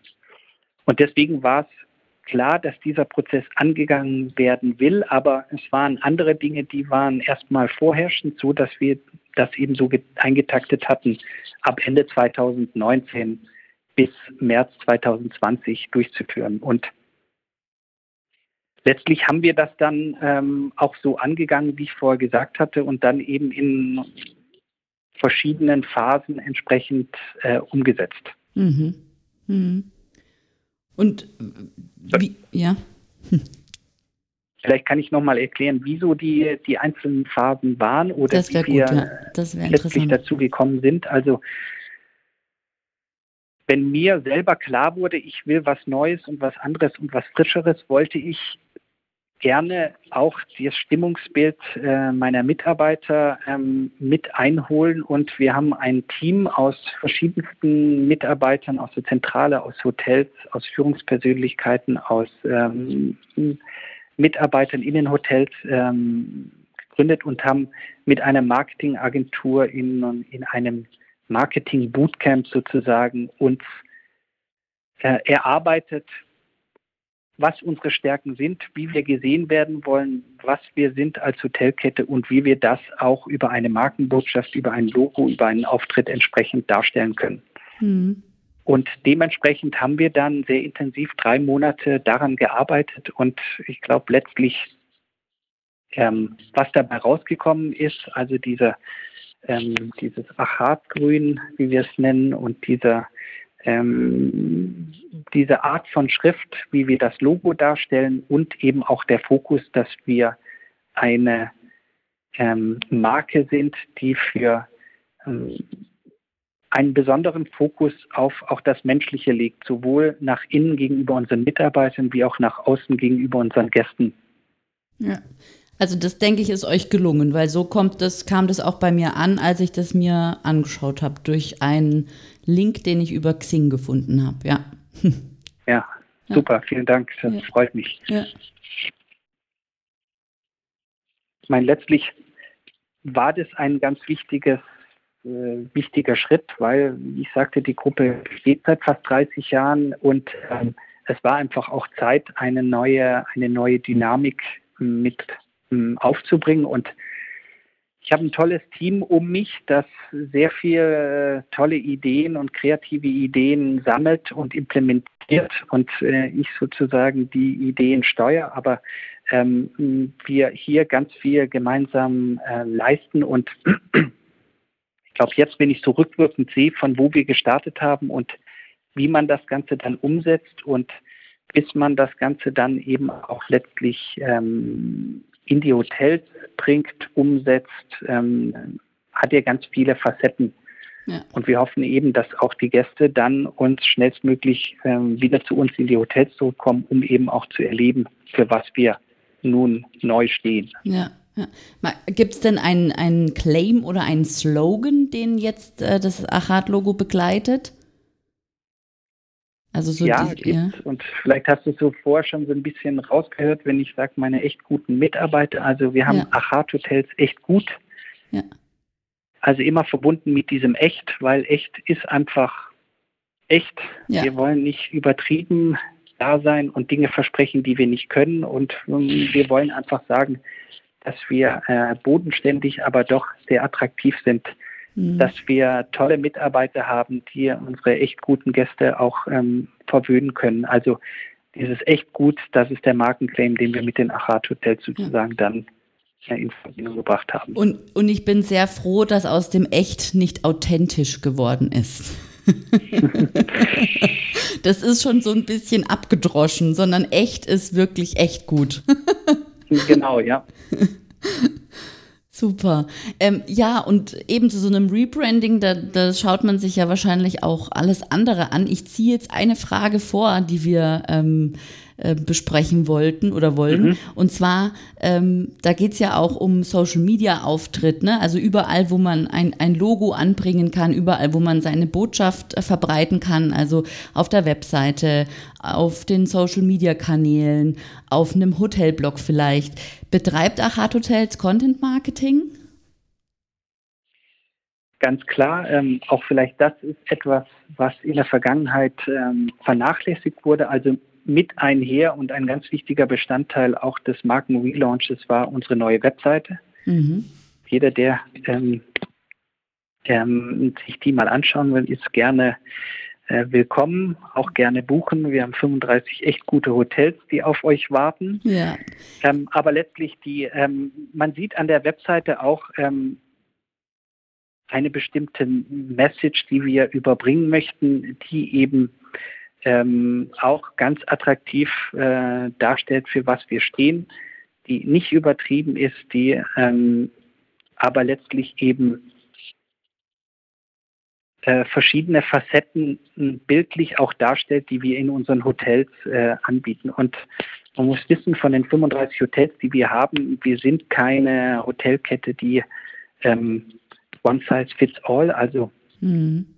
Und deswegen war es klar, dass dieser Prozess angegangen werden will, aber es waren andere Dinge, die waren erstmal vorherrschend, so dass wir das eben so eingetaktet hatten, ab Ende 2019 bis März 2020 durchzuführen. Und letztlich haben wir das dann ähm, auch so angegangen, wie ich vorher gesagt hatte, und dann eben in verschiedenen Phasen entsprechend äh, umgesetzt. Mhm. Mhm. Und wie, ja. Vielleicht kann ich nochmal erklären, wieso die, die einzelnen Phasen waren oder wie gut, wir ja. letztlich dazu gekommen sind. Also wenn mir selber klar wurde, ich will was Neues und was anderes und was Frischeres, wollte ich gerne auch das Stimmungsbild äh, meiner Mitarbeiter ähm, mit einholen. Und wir haben ein Team aus verschiedensten Mitarbeitern aus der Zentrale, aus Hotels, aus Führungspersönlichkeiten, aus ähm, Mitarbeitern in den Hotels ähm, gegründet und haben mit einer Marketingagentur in, in einem Marketing-Bootcamp sozusagen uns äh, erarbeitet, was unsere Stärken sind, wie wir gesehen werden wollen, was wir sind als Hotelkette und wie wir das auch über eine Markenbotschaft, über ein Logo, über einen Auftritt entsprechend darstellen können. Mhm. Und dementsprechend haben wir dann sehr intensiv drei Monate daran gearbeitet und ich glaube letztlich, ähm, was dabei rausgekommen ist, also dieser, ähm, dieses Achatgrün, wie wir es nennen, und dieser ähm, diese Art von Schrift, wie wir das Logo darstellen und eben auch der Fokus, dass wir eine ähm, Marke sind, die für ähm, einen besonderen Fokus auf auch das Menschliche legt, sowohl nach innen gegenüber unseren Mitarbeitern wie auch nach außen gegenüber unseren Gästen. Ja. Also das denke ich ist euch gelungen, weil so kommt das, kam das auch bei mir an, als ich das mir angeschaut habe, durch einen Link, den ich über Xing gefunden habe. Ja. Ja, super, vielen Dank. Das ja. freut mich. Ja. Ich meine, letztlich war das ein ganz wichtiges, äh, wichtiger Schritt, weil, wie ich sagte, die Gruppe besteht seit fast 30 Jahren und ähm, es war einfach auch Zeit, eine neue, eine neue Dynamik mit aufzubringen. Und ich habe ein tolles Team um mich, das sehr viele äh, tolle Ideen und kreative Ideen sammelt und implementiert und äh, ich sozusagen die Ideen steuere. Aber ähm, wir hier ganz viel gemeinsam äh, leisten und ich glaube, jetzt, wenn ich so rückwirkend sehe, von wo wir gestartet haben und wie man das Ganze dann umsetzt und bis man das Ganze dann eben auch letztlich ähm, in die Hotels bringt, umsetzt, ähm, hat ja ganz viele Facetten. Ja. Und wir hoffen eben, dass auch die Gäste dann uns schnellstmöglich ähm, wieder zu uns in die Hotels zurückkommen, um eben auch zu erleben, für was wir nun neu stehen. Ja. Ja. Gibt es denn einen, einen Claim oder einen Slogan, den jetzt äh, das Achat-Logo begleitet? Also so ja, die, ja, und vielleicht hast du es so vorher schon so ein bisschen rausgehört, wenn ich sage, meine echt guten Mitarbeiter. Also wir haben ja. Achat Hotels echt gut. Ja. Also immer verbunden mit diesem echt, weil echt ist einfach echt. Ja. Wir wollen nicht übertrieben da sein und Dinge versprechen, die wir nicht können. Und ähm, wir wollen einfach sagen, dass wir äh, bodenständig, aber doch sehr attraktiv sind mhm. dass wir tolle Mitarbeiter haben, die unsere echt guten Gäste auch ähm, verwöhnen können. Also dieses echt gut, das ist der Markenclaim, den wir mit den Achat Hotels sozusagen ja. dann äh, in Verbindung gebracht haben. Und, und ich bin sehr froh, dass aus dem echt nicht authentisch geworden ist. das ist schon so ein bisschen abgedroschen, sondern echt ist wirklich echt gut. genau, ja. Super. Ähm, ja, und eben zu so einem Rebranding, da, da schaut man sich ja wahrscheinlich auch alles andere an. Ich ziehe jetzt eine Frage vor, die wir ähm, äh, besprechen wollten oder wollen. Mhm. Und zwar, ähm, da geht's ja auch um Social Media Auftritt, ne? Also überall, wo man ein, ein Logo anbringen kann, überall, wo man seine Botschaft äh, verbreiten kann, also auf der Webseite, auf den Social Media Kanälen, auf einem Hotelblog vielleicht. Betreibt Achat Hotels Content Marketing? Ganz klar, ähm, auch vielleicht das ist etwas, was in der Vergangenheit ähm, vernachlässigt wurde. Also mit einher und ein ganz wichtiger Bestandteil auch des Marken-Relaunches war unsere neue Webseite. Mhm. Jeder, der ähm, ähm, sich die mal anschauen will, ist gerne äh, willkommen, auch gerne buchen. Wir haben 35 echt gute Hotels, die auf euch warten. Ja. Ähm, aber letztlich die, ähm, man sieht an der Webseite auch ähm, eine bestimmte Message, die wir überbringen möchten, die eben ähm, auch ganz attraktiv äh, darstellt, für was wir stehen, die nicht übertrieben ist, die ähm, aber letztlich eben äh, verschiedene Facetten bildlich auch darstellt, die wir in unseren Hotels äh, anbieten. Und man muss wissen, von den 35 Hotels, die wir haben, wir sind keine Hotelkette, die ähm, One Size Fits All, also mhm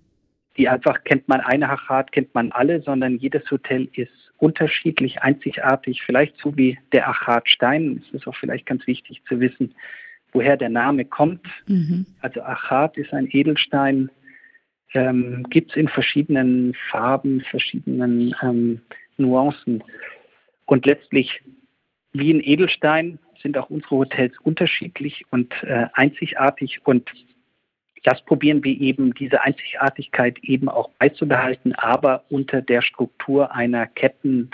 die einfach kennt man eine Achat, kennt man alle, sondern jedes Hotel ist unterschiedlich, einzigartig, vielleicht so wie der Achat Stein. Es ist auch vielleicht ganz wichtig zu wissen, woher der Name kommt. Mhm. Also Achat ist ein Edelstein, ähm, gibt es in verschiedenen Farben, verschiedenen ähm, Nuancen. Und letztlich, wie ein Edelstein, sind auch unsere Hotels unterschiedlich und äh, einzigartig und das probieren wir eben, diese Einzigartigkeit eben auch beizubehalten, aber unter der Struktur einer Ketten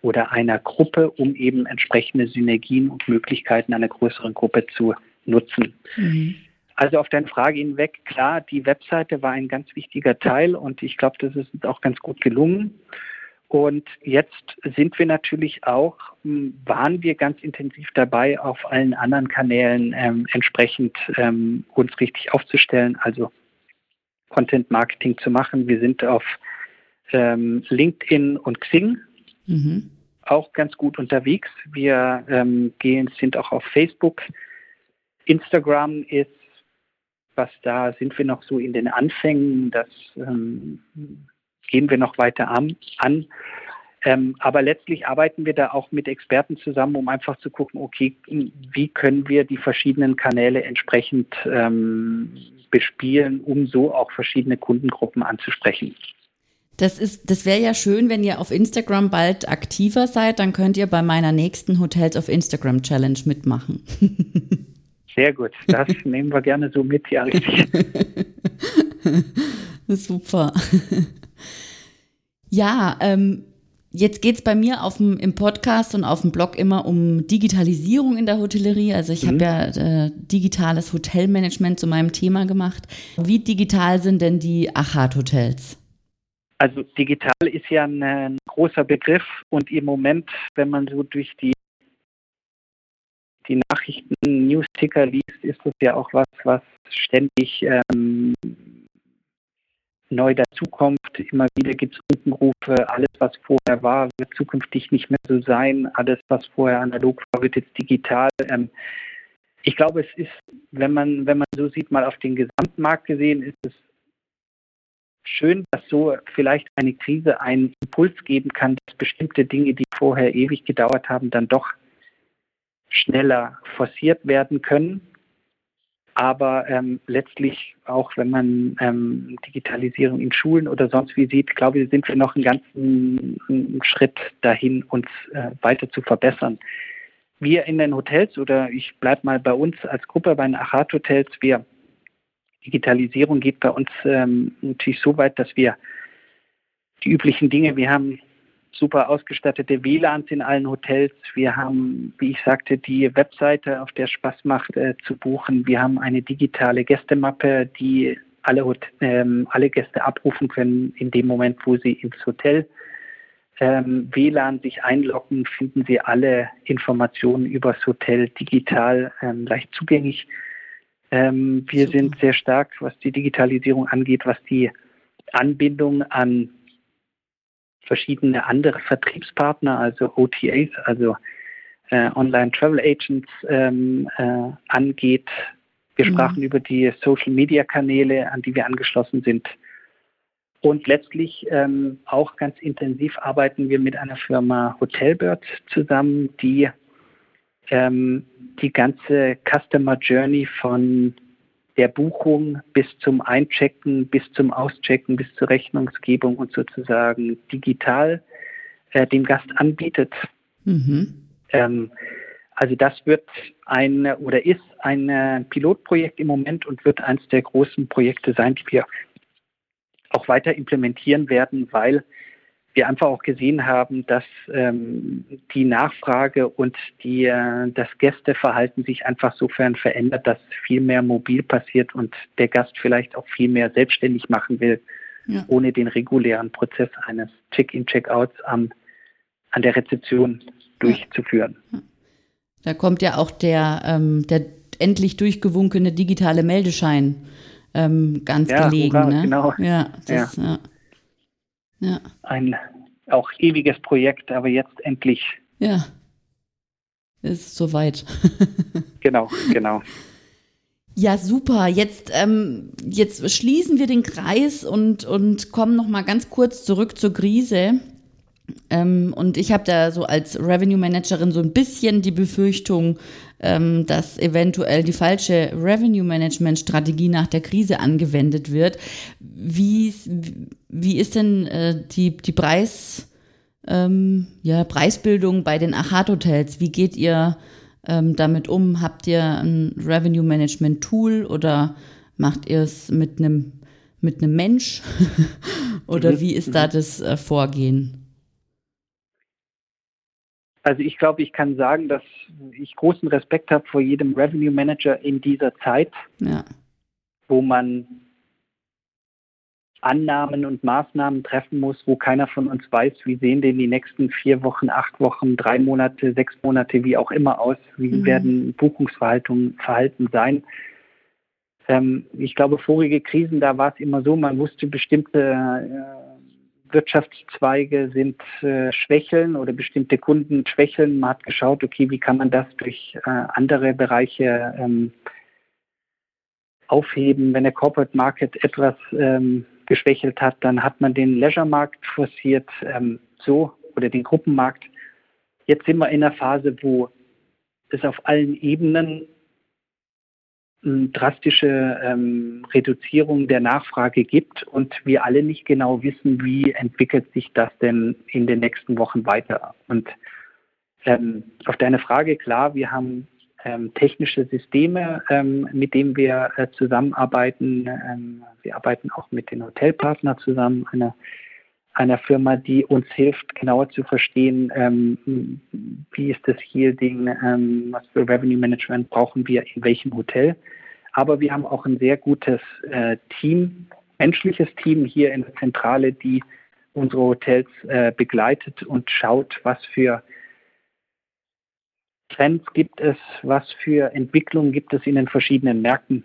oder einer Gruppe, um eben entsprechende Synergien und Möglichkeiten einer größeren Gruppe zu nutzen. Mhm. Also auf deine Frage hinweg, klar, die Webseite war ein ganz wichtiger Teil und ich glaube, das ist uns auch ganz gut gelungen. Und jetzt sind wir natürlich auch, hm, waren wir ganz intensiv dabei, auf allen anderen Kanälen ähm, entsprechend ähm, uns richtig aufzustellen, also Content Marketing zu machen. Wir sind auf ähm, LinkedIn und Xing mhm. auch ganz gut unterwegs. Wir ähm, gehen, sind auch auf Facebook. Instagram ist, was da sind wir noch so in den Anfängen. Das ähm, gehen wir noch weiter an. an. Ähm, aber letztlich arbeiten wir da auch mit Experten zusammen, um einfach zu gucken, okay, wie können wir die verschiedenen Kanäle entsprechend ähm, bespielen, um so auch verschiedene Kundengruppen anzusprechen. Das ist, das wäre ja schön, wenn ihr auf Instagram bald aktiver seid, dann könnt ihr bei meiner nächsten Hotels auf Instagram Challenge mitmachen. Sehr gut, das nehmen wir gerne so mit, ja, richtig. Super. Ja, ähm, jetzt geht es bei mir auf dem, im Podcast und auf dem Blog immer um Digitalisierung in der Hotellerie. Also ich mhm. habe ja äh, digitales Hotelmanagement zu meinem Thema gemacht. Wie digital sind denn die Achat-Hotels? Also digital ist ja ein, ein großer Begriff und im Moment, wenn man so durch die die Nachrichten, News-Ticker liest, ist das ja auch was, was ständig ähm, neu dazukommt. Immer wieder gibt es Unkenrufe, alles, was vorher war, wird zukünftig nicht mehr so sein. Alles, was vorher analog war, wird jetzt digital. Ähm, ich glaube, es ist, wenn man, wenn man so sieht, mal auf den Gesamtmarkt gesehen, ist es schön, dass so vielleicht eine Krise einen Impuls geben kann, dass bestimmte Dinge, die vorher ewig gedauert haben, dann doch schneller forciert werden können. Aber ähm, letztlich, auch wenn man ähm, Digitalisierung in Schulen oder sonst wie sieht, glaube ich, sind wir noch einen ganzen Schritt dahin, uns äh, weiter zu verbessern. Wir in den Hotels oder ich bleibe mal bei uns als Gruppe bei den Achat Hotels, wir Digitalisierung geht bei uns ähm, natürlich so weit, dass wir die üblichen Dinge, wir haben super ausgestattete WLANs in allen Hotels. Wir haben, wie ich sagte, die Webseite, auf der Spaß macht äh, zu buchen. Wir haben eine digitale Gästemappe, die alle, ähm, alle Gäste abrufen können in dem Moment, wo sie ins Hotel ähm, WLAN sich einloggen, finden sie alle Informationen über das Hotel digital ähm, leicht zugänglich. Ähm, wir sind sehr stark, was die Digitalisierung angeht, was die Anbindung an verschiedene andere Vertriebspartner, also OTAs, also äh, Online Travel Agents ähm, äh, angeht. Wir mhm. sprachen über die Social Media Kanäle, an die wir angeschlossen sind. Und letztlich ähm, auch ganz intensiv arbeiten wir mit einer Firma Hotelbird zusammen, die ähm, die ganze Customer Journey von der Buchung bis zum Einchecken, bis zum Auschecken, bis zur Rechnungsgebung und sozusagen digital äh, dem Gast anbietet. Mhm. Ähm, also das wird ein oder ist ein Pilotprojekt im Moment und wird eines der großen Projekte sein, die wir auch weiter implementieren werden, weil wir einfach auch gesehen haben, dass ähm, die Nachfrage und die, äh, das Gästeverhalten sich einfach sofern verändert, dass viel mehr mobil passiert und der Gast vielleicht auch viel mehr selbstständig machen will, ja. ohne den regulären Prozess eines Check-in, Check-outs an der Rezeption durchzuführen. Da kommt ja auch der, ähm, der endlich durchgewunkene digitale Meldeschein ähm, ganz ja, gelegen. Hurra, ne? genau. Ja, das, ja. Ja. Ein auch ewiges Projekt, aber jetzt endlich. Ja. Ist soweit. genau, genau. Ja, super. Jetzt, ähm, jetzt schließen wir den Kreis und, und kommen noch mal ganz kurz zurück zur Krise. Ähm, und ich habe da so als Revenue Managerin so ein bisschen die Befürchtung, ähm, dass eventuell die falsche Revenue Management Strategie nach der Krise angewendet wird. Wie, wie ist denn äh, die, die Preis, ähm, ja, Preisbildung bei den Achat Hotels? Wie geht ihr ähm, damit um? Habt ihr ein Revenue Management Tool oder macht ihr es mit einem mit einem Mensch? oder mhm. wie ist da mhm. das äh, Vorgehen? Also ich glaube, ich kann sagen, dass ich großen Respekt habe vor jedem Revenue Manager in dieser Zeit, ja. wo man Annahmen und Maßnahmen treffen muss, wo keiner von uns weiß, wie sehen denn die nächsten vier Wochen, acht Wochen, drei Monate, sechs Monate, wie auch immer aus, wie mhm. werden Buchungsverhalten Verhalten sein. Ähm, ich glaube, vorige Krisen, da war es immer so, man wusste, bestimmte äh, Wirtschaftszweige sind äh, schwächeln oder bestimmte Kunden schwächeln. Man hat geschaut, okay, wie kann man das durch äh, andere Bereiche ähm, aufheben, wenn der Corporate Market etwas ähm, geschwächelt hat, dann hat man den Leisure-Markt forciert, ähm, so oder den Gruppenmarkt. Jetzt sind wir in einer Phase, wo es auf allen Ebenen drastische ähm, Reduzierung der Nachfrage gibt und wir alle nicht genau wissen, wie entwickelt sich das denn in den nächsten Wochen weiter. Und ähm, auf deine Frage, klar, wir haben ähm, technische Systeme, ähm, mit denen wir äh, zusammenarbeiten. Ähm, wir arbeiten auch mit den Hotelpartnern zusammen, einer, einer Firma, die uns hilft, genauer zu verstehen, ähm, wie ist das Yielding, ähm, was für Revenue Management brauchen wir in welchem Hotel. Aber wir haben auch ein sehr gutes äh, Team, menschliches Team hier in der Zentrale, die unsere Hotels äh, begleitet und schaut, was für Trends gibt es, was für Entwicklungen gibt es in den verschiedenen Märkten.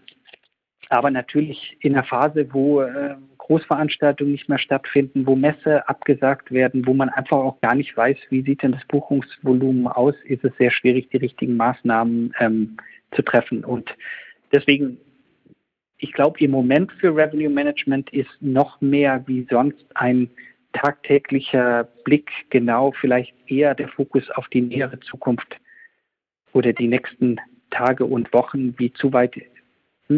Aber natürlich in einer Phase, wo äh, Großveranstaltungen nicht mehr stattfinden, wo Messe abgesagt werden, wo man einfach auch gar nicht weiß, wie sieht denn das Buchungsvolumen aus, ist es sehr schwierig, die richtigen Maßnahmen ähm, zu treffen. Und deswegen, ich glaube, im Moment für Revenue Management ist noch mehr wie sonst ein tagtäglicher Blick genau vielleicht eher der Fokus auf die nähere Zukunft oder die nächsten Tage und Wochen wie zu weit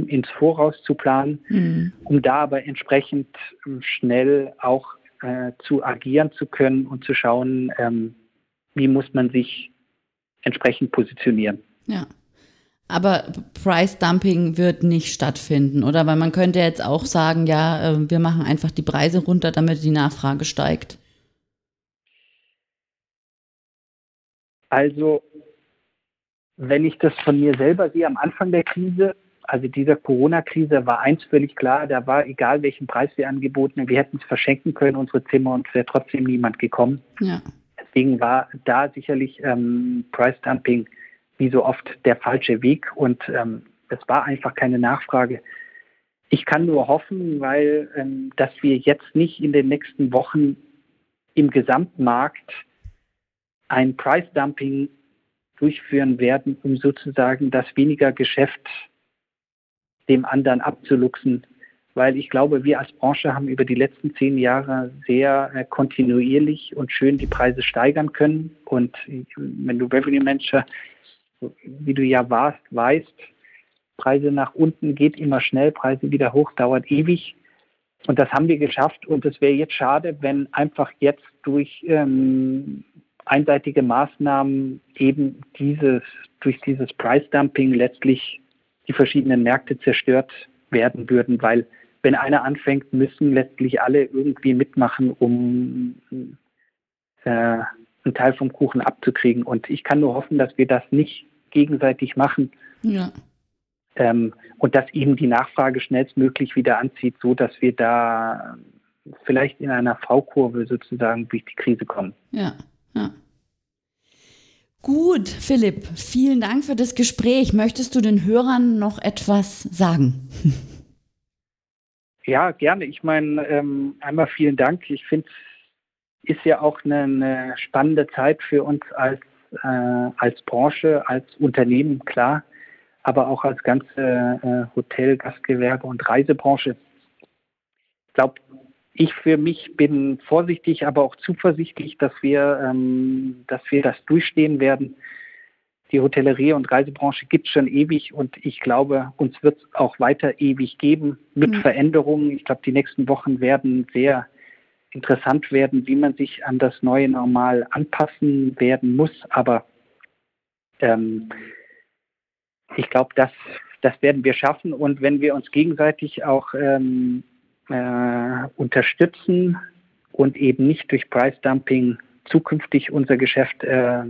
ins Voraus zu planen, mhm. um da aber entsprechend ähm, schnell auch äh, zu agieren zu können und zu schauen, ähm, wie muss man sich entsprechend positionieren. Ja. Aber Price Dumping wird nicht stattfinden, oder? Weil man könnte jetzt auch sagen, ja, äh, wir machen einfach die Preise runter, damit die Nachfrage steigt. Also wenn ich das von mir selber sehe, am Anfang der Krise, also dieser Corona-Krise, war eins völlig klar, da war egal, welchen Preis wir angeboten haben, wir hätten es verschenken können, unsere Zimmer, und es wäre trotzdem niemand gekommen. Ja. Deswegen war da sicherlich ähm, Price Dumping wie so oft der falsche Weg und ähm, es war einfach keine Nachfrage. Ich kann nur hoffen, weil ähm, dass wir jetzt nicht in den nächsten Wochen im Gesamtmarkt ein Price Dumping durchführen werden, um sozusagen das weniger Geschäft dem anderen abzuluxen. Weil ich glaube, wir als Branche haben über die letzten zehn Jahre sehr äh, kontinuierlich und schön die Preise steigern können. Und wenn du Revenue Manager, wie du ja warst, weißt, Preise nach unten geht immer schnell, Preise wieder hoch dauert ewig. Und das haben wir geschafft. Und es wäre jetzt schade, wenn einfach jetzt durch ähm, einseitige Maßnahmen eben dieses, durch dieses Price Dumping letztlich die verschiedenen Märkte zerstört werden würden, weil wenn einer anfängt, müssen letztlich alle irgendwie mitmachen, um äh, einen Teil vom Kuchen abzukriegen. Und ich kann nur hoffen, dass wir das nicht gegenseitig machen. Ja. Ähm, und dass eben die Nachfrage schnellstmöglich wieder anzieht, so dass wir da vielleicht in einer V-Kurve sozusagen durch die Krise kommen. Ja. Ja. Gut, Philipp, vielen Dank für das Gespräch. Möchtest du den Hörern noch etwas sagen? Ja, gerne. Ich meine, ähm, einmal vielen Dank. Ich finde, es ist ja auch eine, eine, spannende Zeit für uns als, äh, als Branche, als Unternehmen, klar, aber auch als ganze äh, Hotel, Gastgewerbe und Reisebranche. Ich glaube, ich für mich bin vorsichtig, aber auch zuversichtlich, dass wir, ähm, dass wir das durchstehen werden. Die Hotellerie und Reisebranche gibt es schon ewig und ich glaube, uns wird es auch weiter ewig geben mit mhm. Veränderungen. Ich glaube, die nächsten Wochen werden sehr interessant werden, wie man sich an das neue Normal anpassen werden muss. Aber ähm, ich glaube, das, das werden wir schaffen. Und wenn wir uns gegenseitig auch ähm, äh, unterstützen und eben nicht durch Price Dumping zukünftig unser Geschäft äh,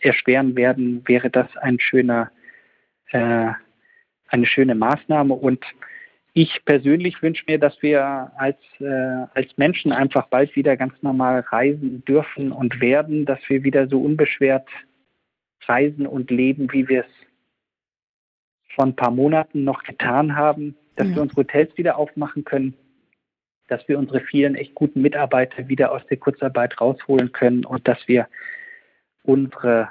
erschweren werden, wäre das ein schöner, äh, eine schöne Maßnahme. Und ich persönlich wünsche mir, dass wir als, äh, als Menschen einfach bald wieder ganz normal reisen dürfen und werden, dass wir wieder so unbeschwert reisen und leben, wie wir es vor ein paar Monaten noch getan haben, dass ja. wir unsere Hotels wieder aufmachen können, dass wir unsere vielen echt guten Mitarbeiter wieder aus der Kurzarbeit rausholen können und dass wir unsere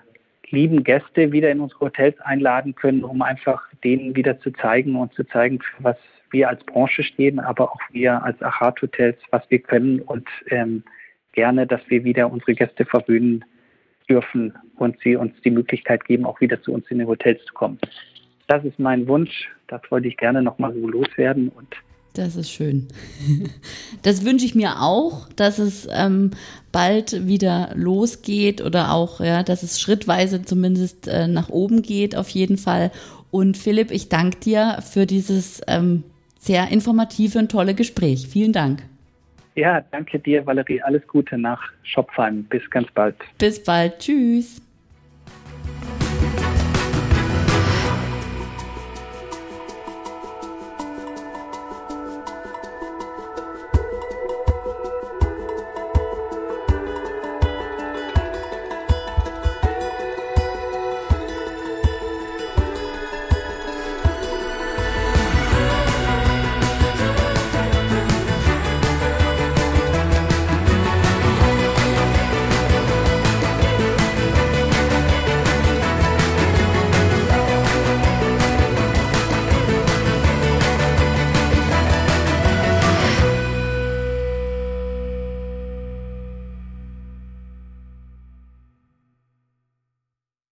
lieben Gäste wieder in unsere Hotels einladen können, um einfach denen wieder zu zeigen und zu zeigen, für was wir als Branche stehen, aber auch wir als Achat Hotels, was wir können und ähm, gerne, dass wir wieder unsere Gäste verwöhnen dürfen und sie uns die Möglichkeit geben, auch wieder zu uns in die Hotels zu kommen. Das ist mein Wunsch. Das wollte ich gerne nochmal so loswerden und das ist schön. Das wünsche ich mir auch, dass es ähm, bald wieder losgeht oder auch, ja, dass es schrittweise zumindest äh, nach oben geht, auf jeden Fall. Und Philipp, ich danke dir für dieses ähm, sehr informative und tolle Gespräch. Vielen Dank. Ja, danke dir, Valerie. Alles Gute nach Schopfheim. Bis ganz bald. Bis bald. Tschüss.